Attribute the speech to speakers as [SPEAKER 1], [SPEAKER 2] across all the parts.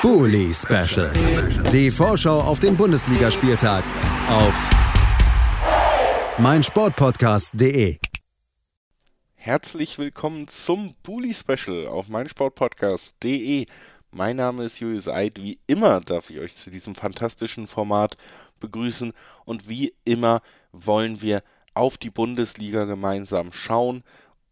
[SPEAKER 1] Bully Special. Die Vorschau auf den Bundesligaspieltag auf meinsportpodcast.de.
[SPEAKER 2] Herzlich willkommen zum Bully Special auf meinsportpodcast.de. Mein Name ist Julius Eid. Wie immer darf ich euch zu diesem fantastischen Format begrüßen und wie immer wollen wir auf die Bundesliga gemeinsam schauen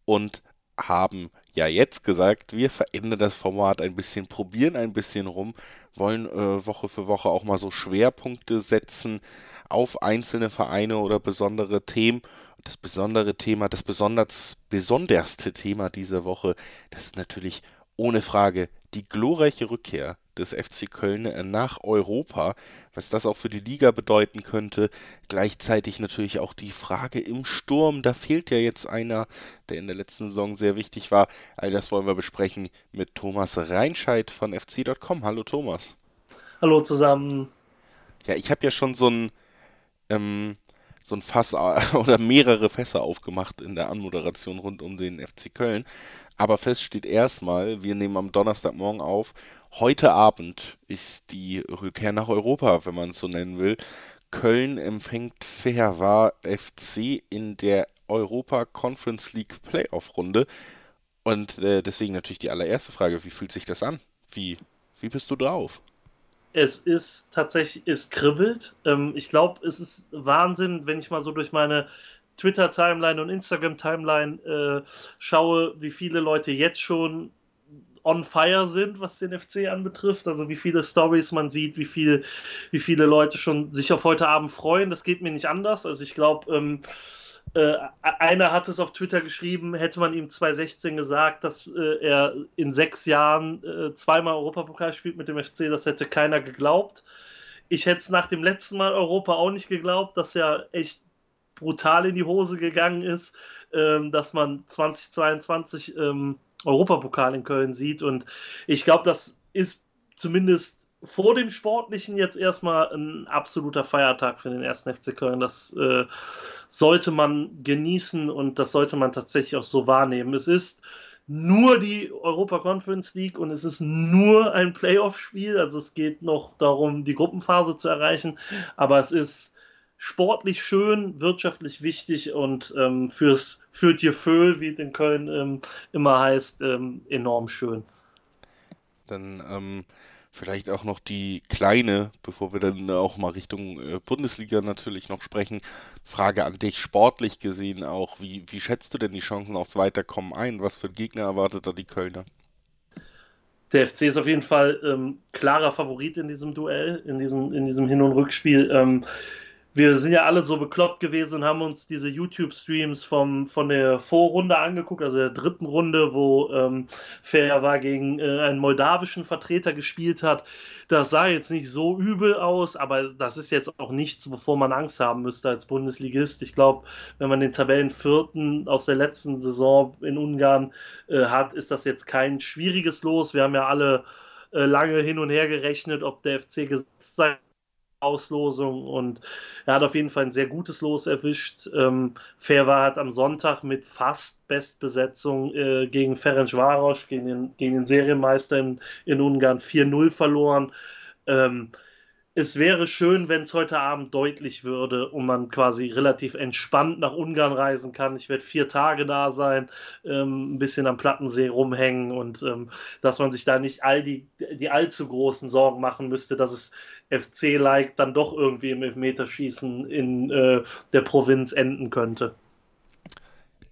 [SPEAKER 2] und haben ja jetzt gesagt, wir verändern das Format ein bisschen, probieren ein bisschen rum, wollen äh, Woche für Woche auch mal so Schwerpunkte setzen auf einzelne Vereine oder besondere Themen. Das besondere Thema, das besonders, besonderste Thema dieser Woche, das ist natürlich ohne Frage die glorreiche Rückkehr des FC Köln nach Europa, was das auch für die Liga bedeuten könnte. Gleichzeitig natürlich auch die Frage im Sturm, da fehlt ja jetzt einer, der in der letzten Saison sehr wichtig war. All das wollen wir besprechen mit Thomas Reinscheid von fc.com. Hallo Thomas.
[SPEAKER 3] Hallo zusammen.
[SPEAKER 2] Ja, ich habe ja schon so ein ähm, so ein Fass oder mehrere Fässer aufgemacht in der Anmoderation rund um den FC Köln. Aber fest steht erstmal, wir nehmen am Donnerstagmorgen auf. Heute Abend ist die Rückkehr nach Europa, wenn man es so nennen will. Köln empfängt Fehervar FC in der Europa Conference League Playoff Runde. Und äh, deswegen natürlich die allererste Frage, wie fühlt sich das an? Wie, wie bist du drauf?
[SPEAKER 3] Es ist tatsächlich, es kribbelt. Ähm, ich glaube, es ist Wahnsinn, wenn ich mal so durch meine Twitter-Timeline und Instagram-Timeline äh, schaue, wie viele Leute jetzt schon on fire sind, was den FC anbetrifft. Also wie viele Stories man sieht, wie, viel, wie viele Leute schon sich auf heute Abend freuen. Das geht mir nicht anders. Also ich glaube, ähm, äh, einer hat es auf Twitter geschrieben, hätte man ihm 2016 gesagt, dass äh, er in sechs Jahren äh, zweimal Europapokal spielt mit dem FC, das hätte keiner geglaubt. Ich hätte es nach dem letzten Mal Europa auch nicht geglaubt, dass er echt brutal in die Hose gegangen ist, ähm, dass man 2022 ähm, Europapokal in Köln sieht. Und ich glaube, das ist zumindest vor dem Sportlichen jetzt erstmal ein absoluter Feiertag für den ersten FC Köln. Das äh, sollte man genießen und das sollte man tatsächlich auch so wahrnehmen. Es ist nur die Europa Conference League und es ist nur ein Playoff-Spiel. Also es geht noch darum, die Gruppenphase zu erreichen. Aber es ist sportlich schön, wirtschaftlich wichtig und ähm, fürs für Föhl, wie es in Köln ähm, immer heißt, ähm, enorm schön.
[SPEAKER 2] Dann ähm, vielleicht auch noch die kleine, bevor wir dann auch mal Richtung äh, Bundesliga natürlich noch sprechen, Frage an dich, sportlich gesehen auch, wie, wie schätzt du denn die Chancen aufs Weiterkommen ein? Was für Gegner erwartet da die Kölner?
[SPEAKER 3] Der FC ist auf jeden Fall ähm, klarer Favorit in diesem Duell, in diesem, in diesem Hin- und Rückspiel. Wir sind ja alle so bekloppt gewesen und haben uns diese YouTube-Streams von der Vorrunde angeguckt, also der dritten Runde, wo ähm, Fair war gegen äh, einen moldawischen Vertreter gespielt hat. Das sah jetzt nicht so übel aus, aber das ist jetzt auch nichts, wovor man Angst haben müsste als Bundesligist. Ich glaube, wenn man den Tabellenvierten aus der letzten Saison in Ungarn äh, hat, ist das jetzt kein schwieriges Los. Wir haben ja alle äh, lange hin und her gerechnet, ob der FC gesetzt sein Auslosung und er hat auf jeden Fall ein sehr gutes Los erwischt. Ähm, Ferva hat am Sonntag mit fast Bestbesetzung äh, gegen Ferencvaros, gegen den, gegen den Serienmeister in, in Ungarn 4-0 verloren. Ähm, es wäre schön, wenn es heute Abend deutlich würde und man quasi relativ entspannt nach Ungarn reisen kann. Ich werde vier Tage da sein, ähm, ein bisschen am Plattensee rumhängen und ähm, dass man sich da nicht all die, die allzu großen Sorgen machen müsste, dass es FC-like dann doch irgendwie im Elfmeterschießen in äh, der Provinz enden könnte.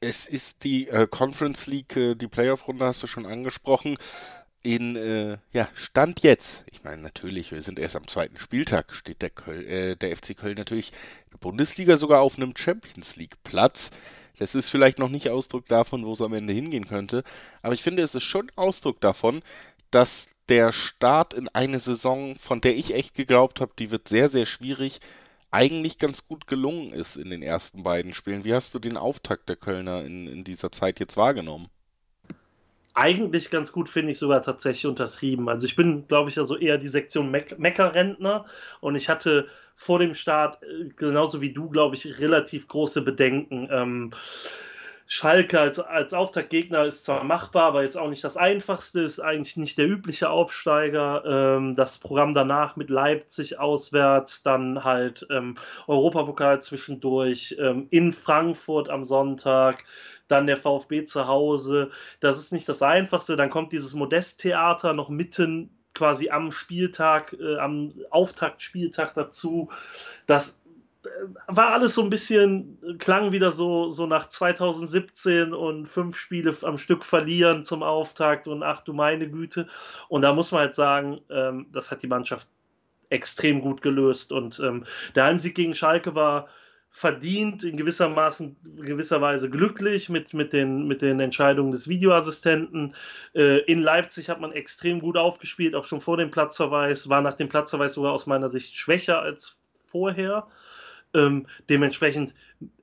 [SPEAKER 2] Es ist die äh, Conference League, äh, die Playoff-Runde hast du schon angesprochen in äh, ja, Stand jetzt, ich meine natürlich, wir sind erst am zweiten Spieltag, steht der, Köl äh, der FC Köln natürlich in der Bundesliga sogar auf einem Champions League Platz. Das ist vielleicht noch nicht Ausdruck davon, wo es am Ende hingehen könnte, aber ich finde, es ist schon Ausdruck davon, dass der Start in eine Saison, von der ich echt geglaubt habe, die wird sehr, sehr schwierig, eigentlich ganz gut gelungen ist in den ersten beiden Spielen. Wie hast du den Auftakt der Kölner in, in dieser Zeit jetzt wahrgenommen?
[SPEAKER 3] Eigentlich ganz gut, finde ich sogar tatsächlich untertrieben. Also ich bin, glaube ich, also eher die Sektion Me Meckerrentner und ich hatte vor dem Start, äh, genauso wie du, glaube ich, relativ große Bedenken. Ähm, Schalke als, als Auftaktgegner ist zwar machbar, aber jetzt auch nicht das einfachste, ist eigentlich nicht der übliche Aufsteiger. Ähm, das Programm danach mit Leipzig auswärts, dann halt ähm, Europapokal zwischendurch, ähm, in Frankfurt am Sonntag, dann der VfB zu Hause. Das ist nicht das einfachste. Dann kommt dieses Modesttheater noch mitten quasi am Spieltag, äh, am Auftaktspieltag dazu. Das war alles so ein bisschen, klang wieder so, so nach 2017 und fünf Spiele am Stück verlieren zum Auftakt und ach du meine Güte. Und da muss man halt sagen, ähm, das hat die Mannschaft extrem gut gelöst. Und ähm, der Heimsieg gegen Schalke war verdient, in gewisser gewisser Weise glücklich mit, mit, den, mit den Entscheidungen des Videoassistenten. Äh, in Leipzig hat man extrem gut aufgespielt, auch schon vor dem Platzverweis, war nach dem Platzverweis sogar aus meiner Sicht schwächer als vorher. Ähm, dementsprechend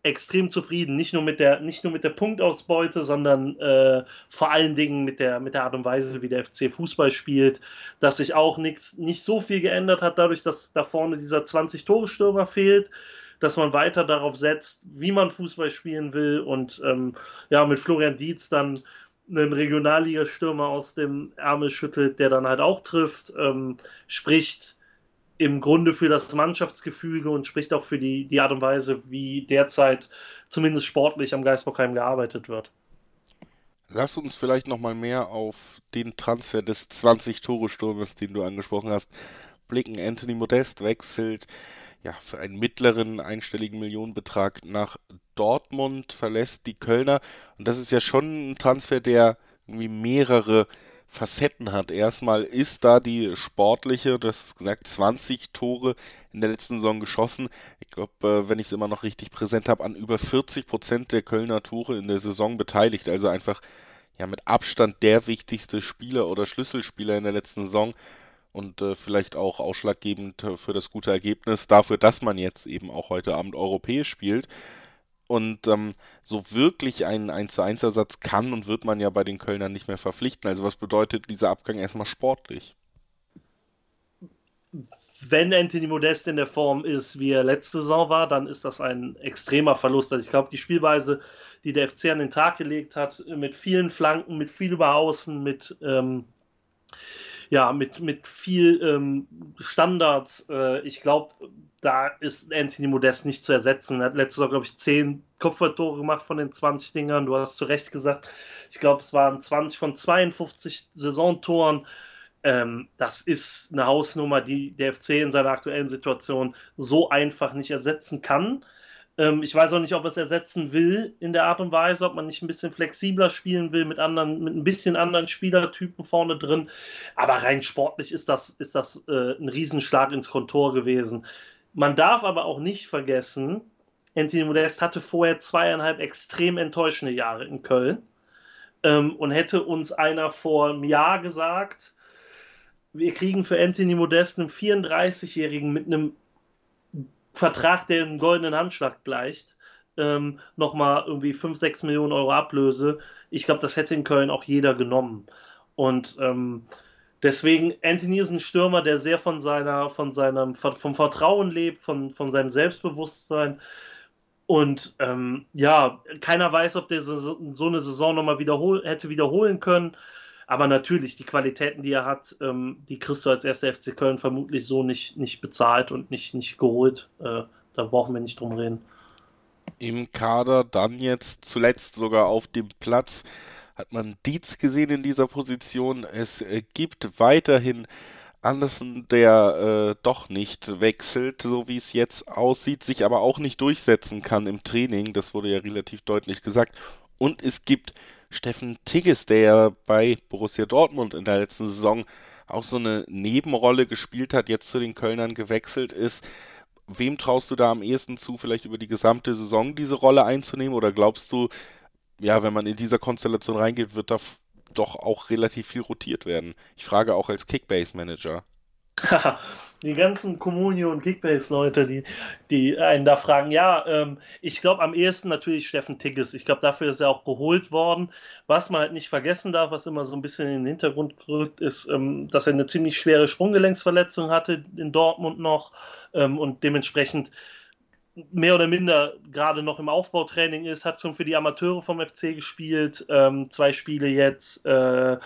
[SPEAKER 3] extrem zufrieden, nicht nur mit der, nicht nur mit der Punktausbeute, sondern äh, vor allen Dingen mit der, mit der Art und Weise, wie der FC Fußball spielt, dass sich auch nichts, nicht so viel geändert hat, dadurch, dass da vorne dieser 20-Tore-Stürmer fehlt, dass man weiter darauf setzt, wie man Fußball spielen will und ähm, ja, mit Florian Dietz dann einen Regionalligastürmer aus dem Ärmel schüttelt, der dann halt auch trifft, ähm, spricht im Grunde für das Mannschaftsgefüge und spricht auch für die, die Art und Weise, wie derzeit zumindest sportlich am Geisbockheim gearbeitet wird.
[SPEAKER 2] Lass uns vielleicht nochmal mehr auf den Transfer des 20-Tore-Sturmes, den du angesprochen hast, blicken. Anthony Modest wechselt ja, für einen mittleren einstelligen Millionenbetrag nach Dortmund, verlässt die Kölner. Und das ist ja schon ein Transfer, der irgendwie mehrere Facetten hat. Erstmal ist da die sportliche, das ist gesagt, 20 Tore in der letzten Saison geschossen. Ich glaube, äh, wenn ich es immer noch richtig präsent habe, an über 40 Prozent der Kölner Tore in der Saison beteiligt. Also einfach ja mit Abstand der wichtigste Spieler oder Schlüsselspieler in der letzten Saison und äh, vielleicht auch ausschlaggebend für das gute Ergebnis dafür, dass man jetzt eben auch heute Abend europäisch spielt. Und ähm, so wirklich einen 1 zu 1 Ersatz kann und wird man ja bei den Kölnern nicht mehr verpflichten. Also was bedeutet dieser Abgang erstmal sportlich?
[SPEAKER 3] Wenn Anthony Modest in der Form ist, wie er letzte Saison war, dann ist das ein extremer Verlust. Also ich glaube, die Spielweise, die der FC an den Tag gelegt hat, mit vielen Flanken, mit viel über Außen, mit ähm, ja, mit, mit viel ähm, Standards. Äh, ich glaube, da ist Anthony Modest nicht zu ersetzen. Er hat letztes Jahr, glaube ich, 10 Kopfballtore gemacht von den 20 Dingern. Du hast zu Recht gesagt, ich glaube, es waren 20 von 52 Saisontoren. Ähm, das ist eine Hausnummer, die der FC in seiner aktuellen Situation so einfach nicht ersetzen kann. Ähm, ich weiß auch nicht, ob es ersetzen will in der Art und Weise, ob man nicht ein bisschen flexibler spielen will mit anderen, mit ein bisschen anderen Spielertypen vorne drin. Aber rein sportlich ist das, ist das äh, ein Riesenschlag ins Kontor gewesen. Man darf aber auch nicht vergessen, Anthony Modest hatte vorher zweieinhalb extrem enttäuschende Jahre in Köln. Ähm, und hätte uns einer vor einem Jahr gesagt, wir kriegen für Anthony Modest einen 34-Jährigen mit einem Vertrag, der im goldenen Handschlag gleicht, ähm, nochmal irgendwie 5, 6 Millionen Euro Ablöse. Ich glaube, das hätte in Köln auch jeder genommen. Und ähm, deswegen, Anthony ist ein Stürmer, der sehr von seiner, von seinem, vom Vertrauen lebt, von, von seinem Selbstbewusstsein. Und ähm, ja, keiner weiß, ob der so, so eine Saison nochmal wiederhol hätte wiederholen können. Aber natürlich, die Qualitäten, die er hat, ähm, die kriegst du als erster FC Köln vermutlich so nicht, nicht bezahlt und nicht, nicht geholt. Äh, da brauchen wir nicht drum reden.
[SPEAKER 2] Im Kader dann jetzt zuletzt sogar auf dem Platz hat man Dietz gesehen in dieser Position. Es äh, gibt weiterhin Anderson, der äh, doch nicht wechselt, so wie es jetzt aussieht, sich aber auch nicht durchsetzen kann im Training. Das wurde ja relativ deutlich gesagt. Und es gibt Steffen Tigges, der ja bei Borussia Dortmund in der letzten Saison auch so eine Nebenrolle gespielt hat, jetzt zu den Kölnern gewechselt ist. Wem traust du da am ehesten zu, vielleicht über die gesamte Saison diese Rolle einzunehmen? Oder glaubst du, ja, wenn man in dieser Konstellation reingeht, wird da doch auch relativ viel rotiert werden? Ich frage auch als Kickbase-Manager.
[SPEAKER 3] die ganzen Communio und Kickbase-Leute, die, die einen da fragen, ja, ähm, ich glaube am ehesten natürlich Steffen Tigges. Ich glaube, dafür ist er auch geholt worden. Was man halt nicht vergessen darf, was immer so ein bisschen in den Hintergrund gerückt ist, ähm, dass er eine ziemlich schwere Sprunggelenksverletzung hatte in Dortmund noch ähm, und dementsprechend mehr oder minder gerade noch im Aufbautraining ist, hat schon für die Amateure vom FC gespielt, ähm, zwei Spiele jetzt. Äh,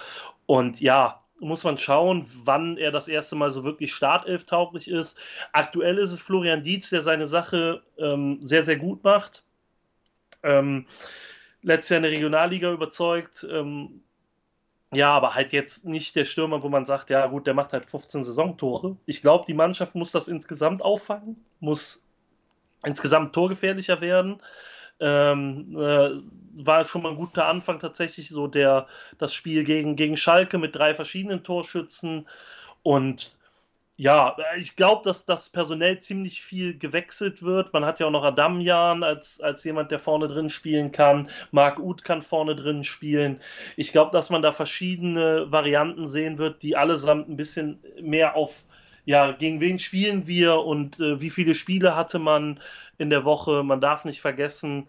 [SPEAKER 3] und ja, muss man schauen, wann er das erste Mal so wirklich Startelf-tauglich ist. Aktuell ist es Florian Dietz, der seine Sache ähm, sehr, sehr gut macht. Ähm, letztes Jahr in der Regionalliga überzeugt. Ähm, ja, aber halt jetzt nicht der Stürmer, wo man sagt, ja gut, der macht halt 15 Saisontore. Ich glaube, die Mannschaft muss das insgesamt auffangen, muss insgesamt torgefährlicher werden. Ähm, äh, war schon mal ein guter Anfang tatsächlich so der das Spiel gegen, gegen Schalke mit drei verschiedenen Torschützen und ja, ich glaube, dass das personell ziemlich viel gewechselt wird. Man hat ja auch noch Adamjan als, als jemand, der vorne drin spielen kann. Marc Uth kann vorne drin spielen. Ich glaube, dass man da verschiedene Varianten sehen wird, die allesamt ein bisschen mehr auf, ja, gegen wen spielen wir und äh, wie viele Spiele hatte man in der Woche. Man darf nicht vergessen,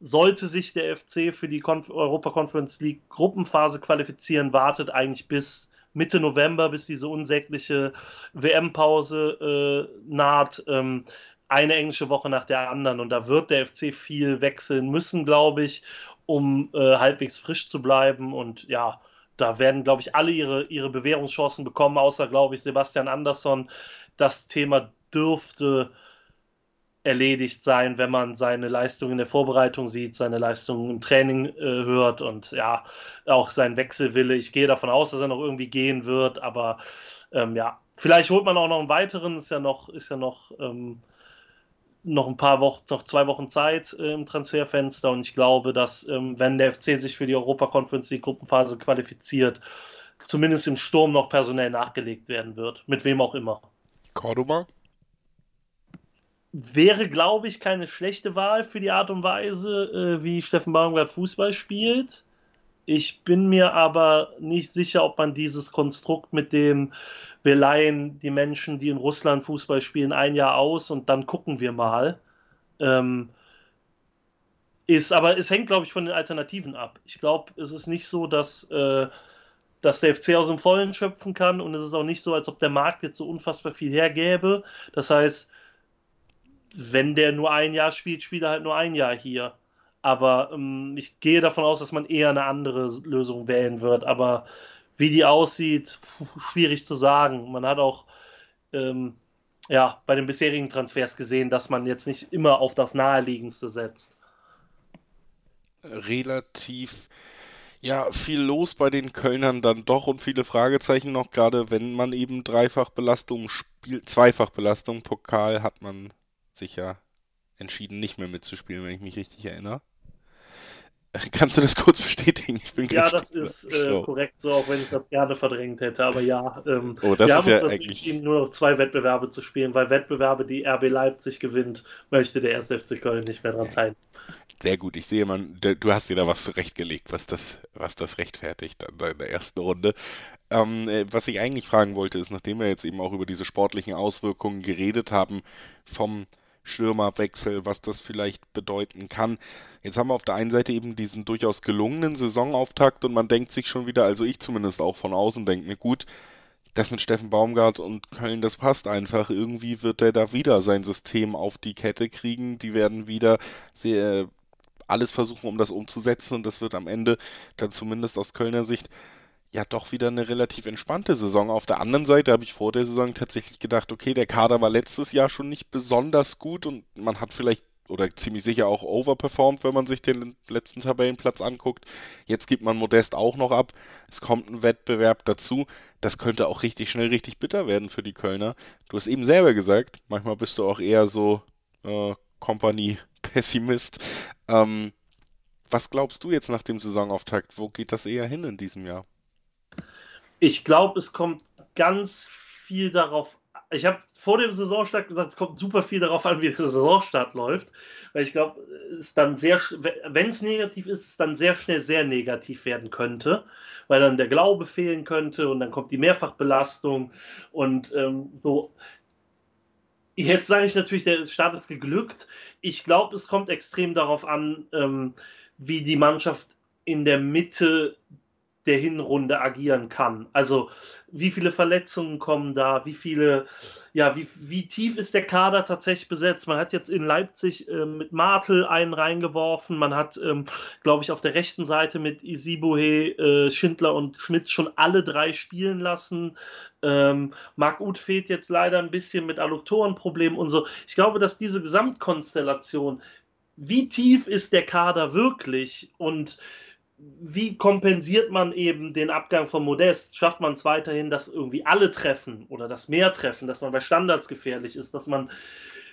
[SPEAKER 3] sollte sich der FC für die Conf Europa Conference League Gruppenphase qualifizieren, wartet eigentlich bis Mitte November, bis diese unsägliche WM-Pause äh, naht. Ähm, eine englische Woche nach der anderen und da wird der FC viel wechseln müssen, glaube ich, um äh, halbwegs frisch zu bleiben und ja, da werden, glaube ich, alle ihre, ihre Bewährungschancen bekommen, außer, glaube ich, Sebastian Andersson. Das Thema dürfte erledigt sein, wenn man seine Leistung in der Vorbereitung sieht, seine Leistung im Training äh, hört und ja, auch sein Wechselwille. Ich gehe davon aus, dass er noch irgendwie gehen wird, aber ähm, ja, vielleicht holt man auch noch einen weiteren, ist ja noch, ist ja noch, ähm, noch ein paar Wochen, noch zwei Wochen Zeit äh, im Transferfenster und ich glaube, dass ähm, wenn der FC sich für die Europa Conference League Gruppenphase qualifiziert, zumindest im Sturm noch personell nachgelegt werden wird, mit wem auch immer.
[SPEAKER 2] Cordoba?
[SPEAKER 3] wäre, glaube ich, keine schlechte Wahl für die Art und Weise, äh, wie Steffen Baumgart Fußball spielt. Ich bin mir aber nicht sicher, ob man dieses Konstrukt mit dem, wir leihen die Menschen, die in Russland Fußball spielen, ein Jahr aus und dann gucken wir mal. Ähm, ist, aber es hängt, glaube ich, von den Alternativen ab. Ich glaube, es ist nicht so, dass, äh, dass der FC aus dem Vollen schöpfen kann und es ist auch nicht so, als ob der Markt jetzt so unfassbar viel hergäbe. Das heißt, wenn der nur ein Jahr spielt, spielt er halt nur ein Jahr hier. Aber ähm, ich gehe davon aus, dass man eher eine andere Lösung wählen wird. Aber wie die aussieht, schwierig zu sagen. Man hat auch ähm, ja, bei den bisherigen Transfers gesehen, dass man jetzt nicht immer auf das Naheliegendste setzt.
[SPEAKER 2] Relativ ja, viel los bei den Kölnern dann doch und viele Fragezeichen noch, gerade wenn man eben Dreifachbelastung spielt, Zweifachbelastung, Pokal hat man sich ja entschieden, nicht mehr mitzuspielen, wenn ich mich richtig erinnere. Kannst du das kurz bestätigen?
[SPEAKER 3] Ich bin ja, das ist äh, korrekt so, auch wenn ich das gerne verdrängt hätte. Aber ja, ähm,
[SPEAKER 2] oh, das wir haben ja uns eigentlich
[SPEAKER 3] nur noch zwei Wettbewerbe zu spielen, weil Wettbewerbe, die RB Leipzig gewinnt, möchte der 1. FC Köln nicht mehr dran teilnehmen.
[SPEAKER 2] Sehr gut, ich sehe, man, du hast dir da was zurechtgelegt, was das, was das rechtfertigt in der ersten Runde. Ähm, äh, was ich eigentlich fragen wollte, ist, nachdem wir jetzt eben auch über diese sportlichen Auswirkungen geredet haben, vom Stürmerwechsel, was das vielleicht bedeuten kann. Jetzt haben wir auf der einen Seite eben diesen durchaus gelungenen Saisonauftakt und man denkt sich schon wieder, also ich zumindest auch von außen denke mir, gut, das mit Steffen Baumgart und Köln, das passt einfach. Irgendwie wird er da wieder sein System auf die Kette kriegen. Die werden wieder sehr alles versuchen, um das umzusetzen und das wird am Ende dann zumindest aus Kölner Sicht ja doch wieder eine relativ entspannte Saison. Auf der anderen Seite habe ich vor der Saison tatsächlich gedacht, okay, der Kader war letztes Jahr schon nicht besonders gut und man hat vielleicht oder ziemlich sicher auch overperformed, wenn man sich den letzten Tabellenplatz anguckt. Jetzt gibt man Modest auch noch ab. Es kommt ein Wettbewerb dazu. Das könnte auch richtig schnell richtig bitter werden für die Kölner. Du hast eben selber gesagt, manchmal bist du auch eher so äh, Company-Pessimist. Ähm, was glaubst du jetzt nach dem Saisonauftakt? Wo geht das eher hin in diesem Jahr?
[SPEAKER 3] Ich glaube, es kommt ganz viel darauf ich habe vor dem Saisonstart gesagt, es kommt super viel darauf an, wie der Saisonstart läuft, weil ich glaube, es dann sehr, wenn es negativ ist, es dann sehr schnell sehr negativ werden könnte, weil dann der Glaube fehlen könnte und dann kommt die Mehrfachbelastung und ähm, so. Jetzt sage ich natürlich, der Start ist geglückt. Ich glaube, es kommt extrem darauf an, ähm, wie die Mannschaft in der Mitte der Hinrunde agieren kann. Also wie viele Verletzungen kommen da, wie viele, ja, wie, wie tief ist der Kader tatsächlich besetzt? Man hat jetzt in Leipzig äh, mit Martel einen reingeworfen, man hat, ähm, glaube ich, auf der rechten Seite mit Isibuhe, äh, Schindler und Schmitz schon alle drei spielen lassen. Ähm, Marc Uth fehlt jetzt leider ein bisschen mit Adduktorenproblemen und so. Ich glaube, dass diese Gesamtkonstellation, wie tief ist der Kader wirklich und wie kompensiert man eben den Abgang von Modest? Schafft man es weiterhin, dass irgendwie alle treffen oder dass mehr treffen, dass man bei Standards gefährlich ist, dass man,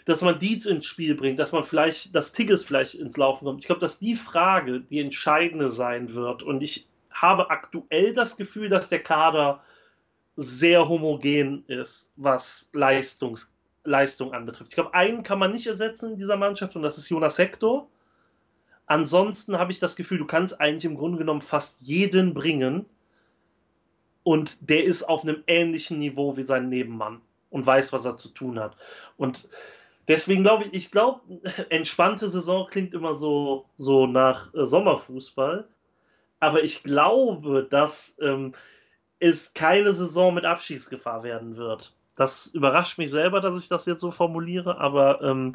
[SPEAKER 3] dass man Dietz ins Spiel bringt, dass man vielleicht, dass Tigges vielleicht ins Laufen kommt? Ich glaube, dass die Frage die entscheidende sein wird. Und ich habe aktuell das Gefühl, dass der Kader sehr homogen ist, was Leistungs Leistung anbetrifft. Ich glaube, einen kann man nicht ersetzen in dieser Mannschaft und das ist Jonas Hector Ansonsten habe ich das Gefühl, du kannst eigentlich im Grunde genommen fast jeden bringen und der ist auf einem ähnlichen Niveau wie sein Nebenmann und weiß, was er zu tun hat. Und deswegen glaube ich, ich glaube, entspannte Saison klingt immer so, so nach äh, Sommerfußball, aber ich glaube, dass ähm, es keine Saison mit Abschießgefahr werden wird. Das überrascht mich selber, dass ich das jetzt so formuliere, aber ähm,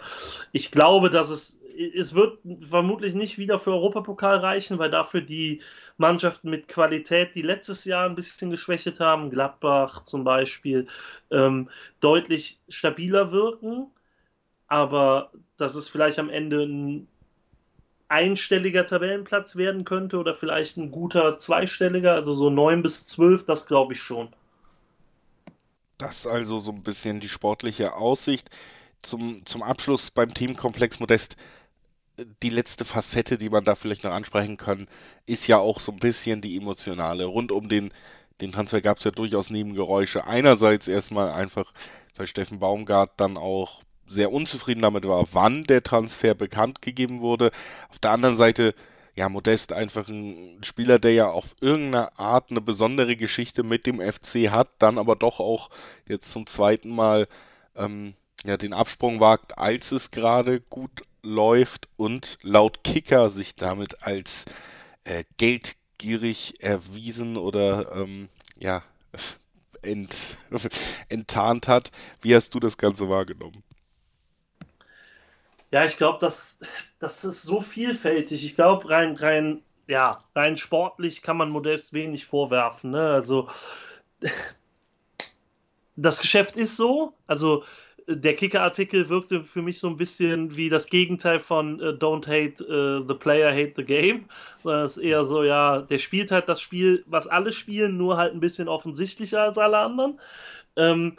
[SPEAKER 3] ich glaube, dass es es wird vermutlich nicht wieder für Europapokal reichen, weil dafür die Mannschaften mit Qualität, die letztes Jahr ein bisschen geschwächt haben, Gladbach zum Beispiel, ähm, deutlich stabiler wirken. Aber dass es vielleicht am Ende ein einstelliger Tabellenplatz werden könnte oder vielleicht ein guter zweistelliger, also so 9 bis 12, das glaube ich schon.
[SPEAKER 2] Das also so ein bisschen die sportliche Aussicht. Zum, zum Abschluss beim Teamkomplex Modest die letzte Facette, die man da vielleicht noch ansprechen kann, ist ja auch so ein bisschen die emotionale. Rund um den, den Transfer gab es ja durchaus Nebengeräusche. Einerseits erstmal einfach, weil Steffen Baumgart dann auch sehr unzufrieden damit war, wann der Transfer bekannt gegeben wurde. Auf der anderen Seite, ja, Modest einfach ein Spieler, der ja auf irgendeine Art eine besondere Geschichte mit dem FC hat, dann aber doch auch jetzt zum zweiten Mal ähm, ja, den Absprung wagt, als es gerade gut läuft und laut Kicker sich damit als äh, geldgierig erwiesen oder ähm, ja ent, enttarnt hat. Wie hast du das Ganze wahrgenommen?
[SPEAKER 3] Ja, ich glaube, das, das ist so vielfältig. Ich glaube, rein, rein, ja, rein sportlich kann man Modest wenig vorwerfen. Ne? Also das Geschäft ist so. Also der Kicker-Artikel wirkte für mich so ein bisschen wie das Gegenteil von uh, Don't hate uh, the player, hate the game. Sondern es ist eher so, ja, der spielt halt das Spiel, was alle spielen, nur halt ein bisschen offensichtlicher als alle anderen. Ähm,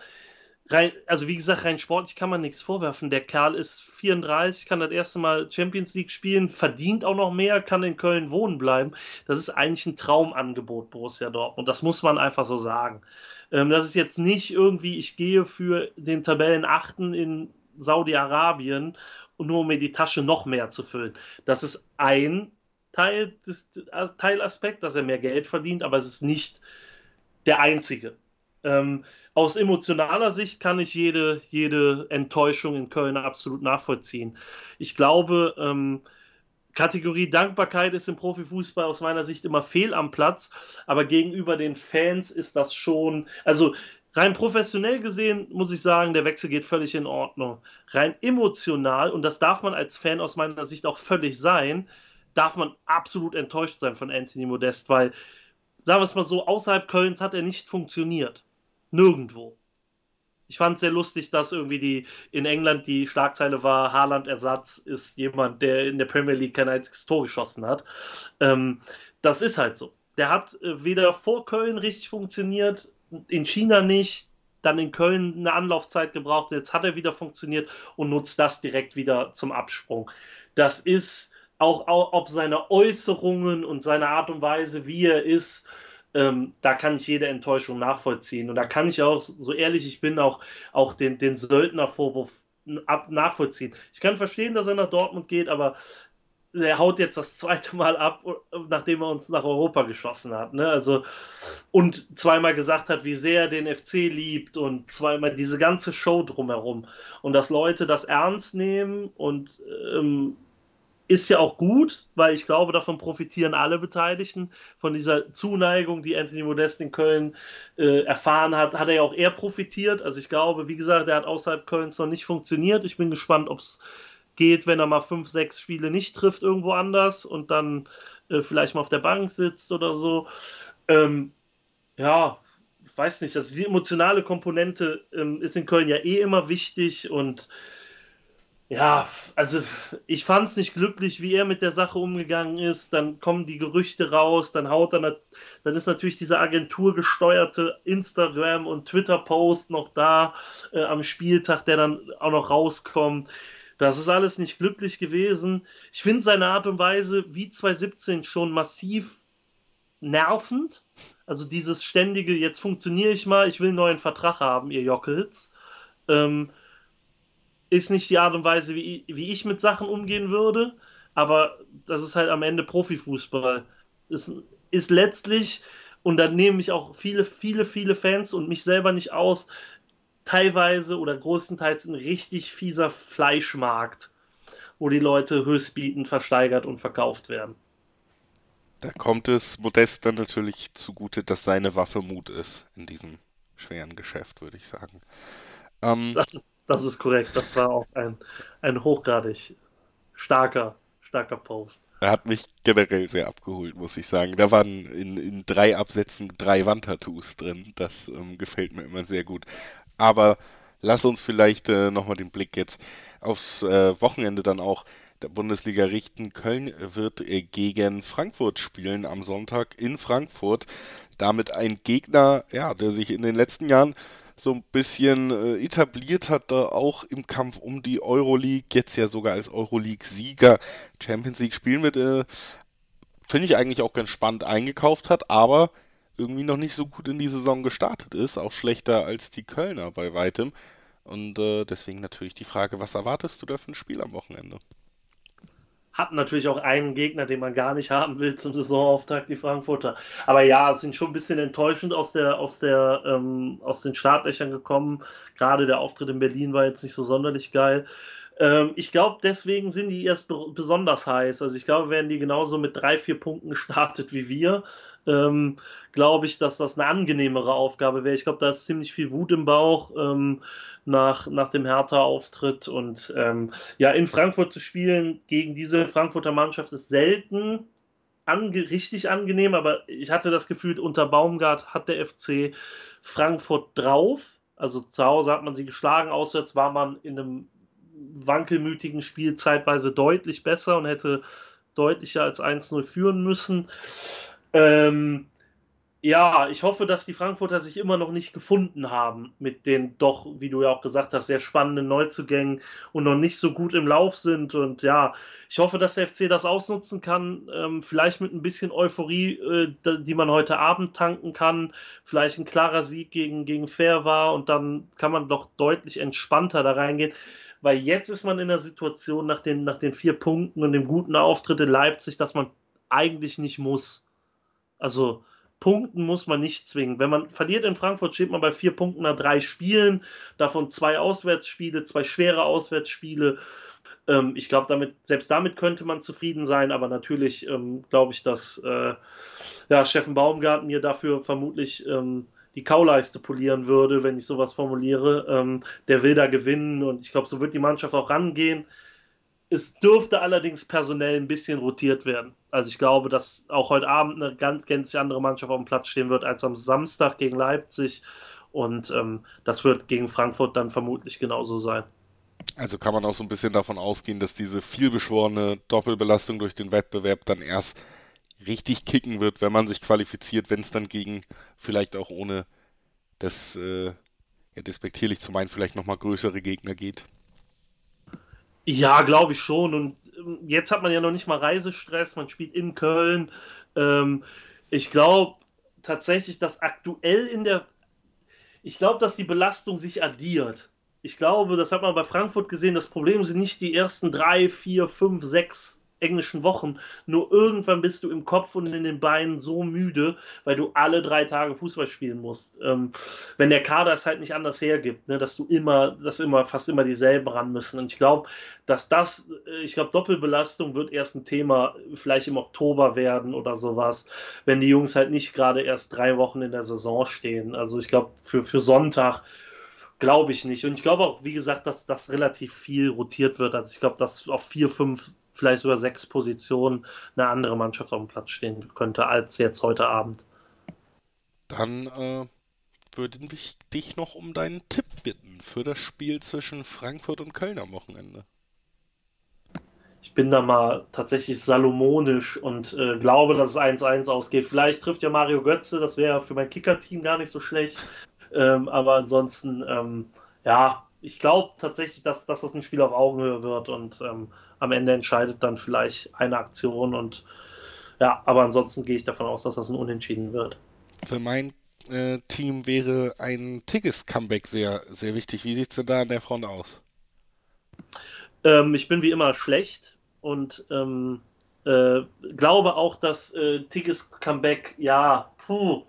[SPEAKER 3] rein, also wie gesagt, rein sportlich kann man nichts vorwerfen. Der Kerl ist 34, kann das erste Mal Champions League spielen, verdient auch noch mehr, kann in Köln wohnen bleiben. Das ist eigentlich ein Traumangebot, Borussia Dortmund. Das muss man einfach so sagen. Ähm, das ist jetzt nicht irgendwie, ich gehe für den Tabellenachten in Saudi-Arabien nur um mir die Tasche noch mehr zu füllen. Das ist ein Teil des, Teilaspekt, dass er mehr Geld verdient, aber es ist nicht der einzige. Ähm, aus emotionaler Sicht kann ich jede, jede Enttäuschung in Köln absolut nachvollziehen. Ich glaube, ähm, Kategorie Dankbarkeit ist im Profifußball aus meiner Sicht immer fehl am Platz, aber gegenüber den Fans ist das schon, also rein professionell gesehen muss ich sagen, der Wechsel geht völlig in Ordnung. Rein emotional, und das darf man als Fan aus meiner Sicht auch völlig sein, darf man absolut enttäuscht sein von Anthony Modest, weil, sagen wir es mal so, außerhalb Kölns hat er nicht funktioniert. Nirgendwo ich fand es sehr lustig, dass irgendwie die in England die Schlagzeile war, Haaland-Ersatz ist jemand, der in der Premier League kein einziges Tor geschossen hat. Ähm, das ist halt so. Der hat äh, weder vor Köln richtig funktioniert, in China nicht, dann in Köln eine Anlaufzeit gebraucht, jetzt hat er wieder funktioniert und nutzt das direkt wieder zum Absprung. Das ist auch ob seine Äußerungen und seine Art und Weise, wie er ist, ähm, da kann ich jede Enttäuschung nachvollziehen. Und da kann ich auch, so ehrlich ich bin, auch, auch den, den Söldnervorwurf nachvollziehen. Ich kann verstehen, dass er nach Dortmund geht, aber er haut jetzt das zweite Mal ab, nachdem er uns nach Europa geschossen hat. Ne? Also, und zweimal gesagt hat, wie sehr er den FC liebt und zweimal diese ganze Show drumherum. Und dass Leute das ernst nehmen und ähm, ist ja auch gut, weil ich glaube, davon profitieren alle Beteiligten. Von dieser Zuneigung, die Anthony Modest in Köln äh, erfahren hat, hat er ja auch eher profitiert. Also ich glaube, wie gesagt, er hat außerhalb Kölns noch nicht funktioniert. Ich bin gespannt, ob es geht, wenn er mal fünf, sechs Spiele nicht trifft irgendwo anders und dann äh, vielleicht mal auf der Bank sitzt oder so. Ähm, ja, ich weiß nicht, also die emotionale Komponente ähm, ist in Köln ja eh immer wichtig und ja, also ich fand es nicht glücklich, wie er mit der Sache umgegangen ist. Dann kommen die Gerüchte raus, dann haut er, dann ist natürlich dieser agenturgesteuerte Instagram- und Twitter-Post noch da äh, am Spieltag, der dann auch noch rauskommt. Das ist alles nicht glücklich gewesen. Ich finde seine Art und Weise wie 2017 schon massiv nervend. Also dieses ständige, jetzt funktioniere ich mal, ich will einen neuen Vertrag haben, ihr Jockels. Ähm, ist nicht die Art und Weise, wie, wie ich mit Sachen umgehen würde, aber das ist halt am Ende Profifußball. Es ist letztlich, und da nehme ich auch viele, viele, viele Fans und mich selber nicht aus, teilweise oder größtenteils ein richtig fieser Fleischmarkt, wo die Leute höchstbietend versteigert und verkauft werden.
[SPEAKER 2] Da kommt es Modest dann natürlich zugute, dass seine Waffe Mut ist in diesem schweren Geschäft, würde ich sagen.
[SPEAKER 3] Ähm, das, ist, das ist korrekt. Das war auch ein, ein hochgradig starker, starker Post.
[SPEAKER 2] Er hat mich generell sehr abgeholt, muss ich sagen. Da waren in, in drei Absätzen drei Wandtattoos drin. Das ähm, gefällt mir immer sehr gut. Aber lass uns vielleicht äh, nochmal den Blick jetzt aufs äh, Wochenende dann auch der Bundesliga richten. Köln wird äh, gegen Frankfurt spielen am Sonntag in Frankfurt. Damit ein Gegner, ja, der sich in den letzten Jahren so ein bisschen äh, etabliert hat, da auch im Kampf um die Euroleague, jetzt ja sogar als Euroleague-Sieger Champions League spielen wird, äh, finde ich eigentlich auch ganz spannend eingekauft hat, aber irgendwie noch nicht so gut in die Saison gestartet ist, auch schlechter als die Kölner bei weitem. Und äh, deswegen natürlich die Frage, was erwartest du da für ein Spiel am Wochenende?
[SPEAKER 3] Hat natürlich auch einen Gegner, den man gar nicht haben will zum Saisonauftakt, die Frankfurter. Aber ja, sind schon ein bisschen enttäuschend aus, der, aus, der, ähm, aus den Startlöchern gekommen. Gerade der Auftritt in Berlin war jetzt nicht so sonderlich geil. Ähm, ich glaube, deswegen sind die erst besonders heiß. Also ich glaube, werden die genauso mit drei, vier Punkten gestartet wie wir ähm, glaube ich, dass das eine angenehmere Aufgabe wäre. Ich glaube, da ist ziemlich viel Wut im Bauch ähm, nach, nach dem Hertha-Auftritt. Und ähm, ja, in Frankfurt zu spielen gegen diese Frankfurter Mannschaft ist selten ange richtig angenehm, aber ich hatte das Gefühl, unter Baumgart hat der FC Frankfurt drauf. Also zu Hause hat man sie geschlagen, auswärts war man in einem wankelmütigen Spiel zeitweise deutlich besser und hätte deutlicher als 1-0 führen müssen. Ähm, ja, ich hoffe, dass die Frankfurter sich immer noch nicht gefunden haben mit den doch, wie du ja auch gesagt hast, sehr spannenden Neuzugängen und noch nicht so gut im Lauf sind. Und ja, ich hoffe, dass der FC das ausnutzen kann. Ähm, vielleicht mit ein bisschen Euphorie, äh, die man heute Abend tanken kann. Vielleicht ein klarer Sieg gegen, gegen Fair war und dann kann man doch deutlich entspannter da reingehen. Weil jetzt ist man in der Situation nach den, nach den vier Punkten und dem guten Auftritt in Leipzig, dass man eigentlich nicht muss. Also Punkten muss man nicht zwingen. Wenn man verliert in Frankfurt, steht man bei vier Punkten nach drei Spielen, davon zwei Auswärtsspiele, zwei schwere Auswärtsspiele. Ähm, ich glaube, damit, selbst damit könnte man zufrieden sein, aber natürlich ähm, glaube ich, dass äh, ja, Steffen Baumgart mir dafür vermutlich ähm, die Kauleiste polieren würde, wenn ich sowas formuliere. Ähm, der will da gewinnen und ich glaube, so wird die Mannschaft auch rangehen. Es dürfte allerdings personell ein bisschen rotiert werden. Also ich glaube, dass auch heute Abend eine ganz gänzlich andere Mannschaft auf dem Platz stehen wird als am Samstag gegen Leipzig. Und ähm, das wird gegen Frankfurt dann vermutlich genauso sein.
[SPEAKER 2] Also kann man auch so ein bisschen davon ausgehen, dass diese vielbeschworene Doppelbelastung durch den Wettbewerb dann erst richtig kicken wird, wenn man sich qualifiziert, wenn es dann gegen vielleicht auch ohne das äh, ja, despektierlich zu meinen, vielleicht nochmal größere Gegner geht.
[SPEAKER 3] Ja, glaube ich schon. Und jetzt hat man ja noch nicht mal Reisestress, man spielt in Köln. Ähm, ich glaube tatsächlich, dass aktuell in der. Ich glaube, dass die Belastung sich addiert. Ich glaube, das hat man bei Frankfurt gesehen. Das Problem sind nicht die ersten drei, vier, fünf, sechs englischen Wochen. Nur irgendwann bist du im Kopf und in den Beinen so müde, weil du alle drei Tage Fußball spielen musst. Ähm, wenn der Kader es halt nicht anders hergibt, ne, dass du immer, dass immer fast immer dieselben ran müssen. Und ich glaube, dass das, äh, ich glaube, Doppelbelastung wird erst ein Thema vielleicht im Oktober werden oder sowas, wenn die Jungs halt nicht gerade erst drei Wochen in der Saison stehen. Also ich glaube, für, für Sonntag glaube ich nicht. Und ich glaube auch, wie gesagt, dass das relativ viel rotiert wird. Also ich glaube, dass auf vier, fünf vielleicht sogar sechs Positionen eine andere Mannschaft auf dem Platz stehen könnte als jetzt heute Abend.
[SPEAKER 2] Dann äh, würde ich dich noch um deinen Tipp bitten für das Spiel zwischen Frankfurt und Köln am Wochenende.
[SPEAKER 3] Ich bin da mal tatsächlich salomonisch und äh, glaube, dass es 1-1 ausgeht. Vielleicht trifft ja Mario Götze, das wäre für mein Kicker-Team gar nicht so schlecht. Ähm, aber ansonsten, ähm, ja, ich glaube tatsächlich, dass, dass das ein Spiel auf Augenhöhe wird und ähm, am Ende entscheidet dann vielleicht eine Aktion und ja, aber ansonsten gehe ich davon aus, dass das ein Unentschieden wird.
[SPEAKER 2] Für mein äh, Team wäre ein Tigges-Comeback sehr, sehr wichtig. Wie sieht es denn da an der Front aus?
[SPEAKER 3] Ähm, ich bin wie immer schlecht und ähm, äh, glaube auch, dass äh, Tigges Comeback, ja, puh,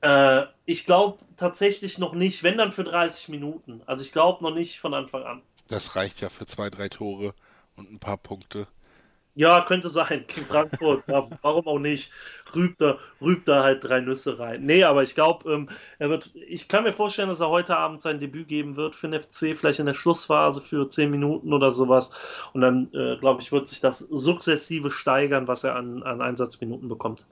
[SPEAKER 3] äh, ich glaube tatsächlich noch nicht, wenn dann für 30 Minuten. Also ich glaube noch nicht von Anfang an.
[SPEAKER 2] Das reicht ja für zwei, drei Tore und ein paar Punkte.
[SPEAKER 3] Ja, könnte sein. Gegen Frankfurt. warum auch nicht? Rübt da, rübt da halt drei Nüsse rein. Nee, aber ich glaube, ähm, er wird. Ich kann mir vorstellen, dass er heute Abend sein Debüt geben wird für den FC, vielleicht in der Schlussphase für zehn Minuten oder sowas. Und dann, äh, glaube ich, wird sich das sukzessive steigern, was er an, an Einsatzminuten bekommt.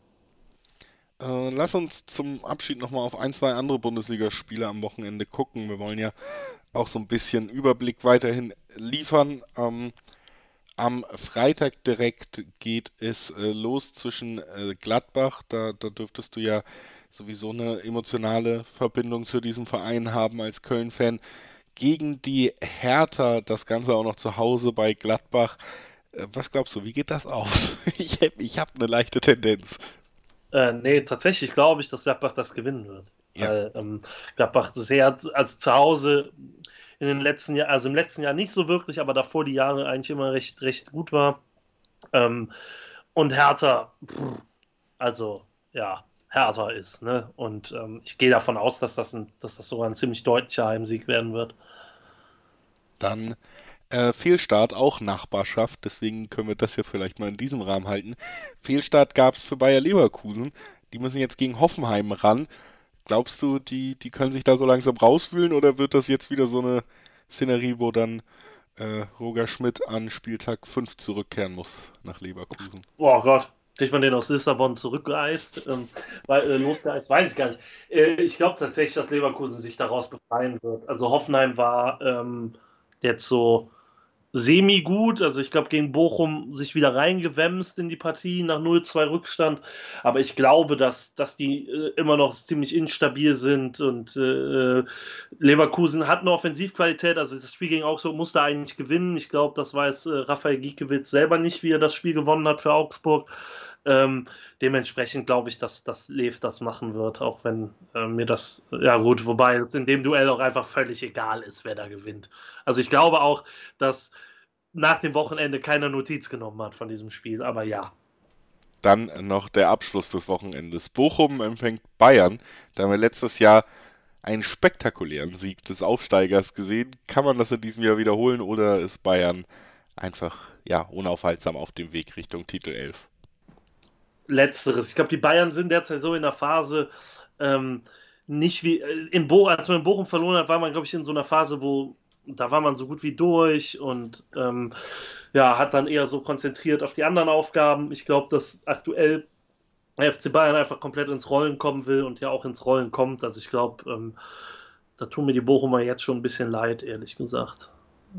[SPEAKER 2] Äh, lass uns zum Abschied nochmal auf ein, zwei andere Bundesligaspiele am Wochenende gucken. Wir wollen ja auch so ein bisschen Überblick weiterhin liefern. Ähm, am Freitag direkt geht es äh, los zwischen äh, Gladbach. Da, da dürftest du ja sowieso eine emotionale Verbindung zu diesem Verein haben als Köln-Fan. Gegen die Hertha, das Ganze auch noch zu Hause bei Gladbach. Äh, was glaubst du, wie geht das aus? ich habe ich hab eine leichte Tendenz.
[SPEAKER 3] Äh, nee, tatsächlich glaube ich, dass Gladbach das gewinnen wird. Ja. Weil ähm, Gladbach sehr, also zu Hause in den letzten Jahren, also im letzten Jahr nicht so wirklich, aber davor die Jahre eigentlich immer recht, recht gut war. Ähm, und Hertha, also ja, Hertha ist, ne? Und ähm, ich gehe davon aus, dass das, ein, dass das sogar ein ziemlich deutlicher Heimsieg werden wird.
[SPEAKER 2] Dann äh, Fehlstart, auch Nachbarschaft, deswegen können wir das ja vielleicht mal in diesem Rahmen halten. Fehlstart gab es für Bayer Leverkusen. Die müssen jetzt gegen Hoffenheim ran. Glaubst du, die, die können sich da so langsam rauswühlen oder wird das jetzt wieder so eine Szenerie, wo dann äh, Roger Schmidt an Spieltag 5 zurückkehren muss nach Leverkusen?
[SPEAKER 3] Oh Gott, kriegt man den aus Lissabon zurückgeeist, ähm, weil, äh, losgeeist, weiß ich gar nicht. Äh, ich glaube tatsächlich, dass Leverkusen sich daraus befreien wird. Also Hoffenheim war ähm, jetzt so semi-gut. Also ich glaube, gegen Bochum sich wieder reingewämst in die Partie nach 0-2 Rückstand. Aber ich glaube, dass, dass die äh, immer noch ziemlich instabil sind und äh, Leverkusen hat eine Offensivqualität. Also das Spiel auch so, musste eigentlich gewinnen. Ich glaube, das weiß äh, Raphael Giekewitz selber nicht, wie er das Spiel gewonnen hat für Augsburg. Ähm, dementsprechend glaube ich, dass, dass Lev das machen wird, auch wenn äh, mir das, ja gut, wobei es in dem Duell auch einfach völlig egal ist, wer da gewinnt. Also ich glaube auch, dass nach dem Wochenende keiner Notiz genommen hat von diesem Spiel, aber ja.
[SPEAKER 2] Dann noch der Abschluss des Wochenendes. Bochum empfängt Bayern. Da haben wir letztes Jahr einen spektakulären Sieg des Aufsteigers gesehen. Kann man das in diesem Jahr wiederholen oder ist Bayern einfach ja unaufhaltsam auf dem Weg Richtung Titel 11?
[SPEAKER 3] Letzteres. Ich glaube, die Bayern sind derzeit so in der Phase, ähm, nicht wie äh, in Bo als man in Bochum verloren hat, war man, glaube ich, in so einer Phase, wo da war man so gut wie durch und ähm, ja, hat dann eher so konzentriert auf die anderen Aufgaben. Ich glaube, dass aktuell der FC Bayern einfach komplett ins Rollen kommen will und ja auch ins Rollen kommt. Also ich glaube, ähm, da tun mir die Bochumer jetzt schon ein bisschen leid, ehrlich gesagt.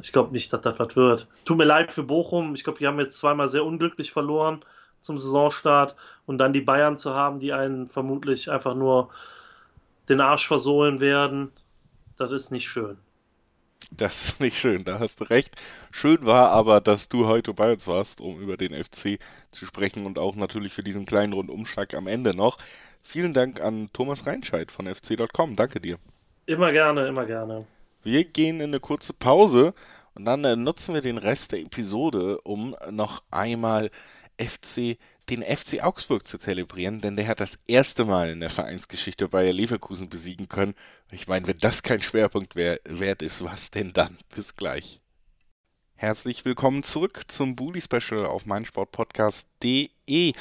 [SPEAKER 3] Ich glaube nicht, dass das was wird. Tut mir leid für Bochum. Ich glaube, die haben jetzt zweimal sehr unglücklich verloren zum Saisonstart und dann die Bayern zu haben, die einen vermutlich einfach nur den Arsch versohlen werden, das ist nicht schön.
[SPEAKER 2] Das ist nicht schön, da hast du recht. Schön war aber, dass du heute bei uns warst, um über den FC zu sprechen und auch natürlich für diesen kleinen Rundumschlag am Ende noch. Vielen Dank an Thomas Reinscheid von fc.com. Danke dir.
[SPEAKER 3] Immer gerne, immer gerne.
[SPEAKER 2] Wir gehen in eine kurze Pause Und dann äh, nutzen wir den Rest der Episode, um noch einmal FC, den FC Augsburg zu zelebrieren, denn der hat das erste Mal in der Vereinsgeschichte Bayer Leverkusen besiegen können. Ich meine, wenn das kein Schwerpunkt wär, wert ist, was denn dann? Bis gleich. Herzlich willkommen zurück zum Bully Special auf meinsportpodcast.de.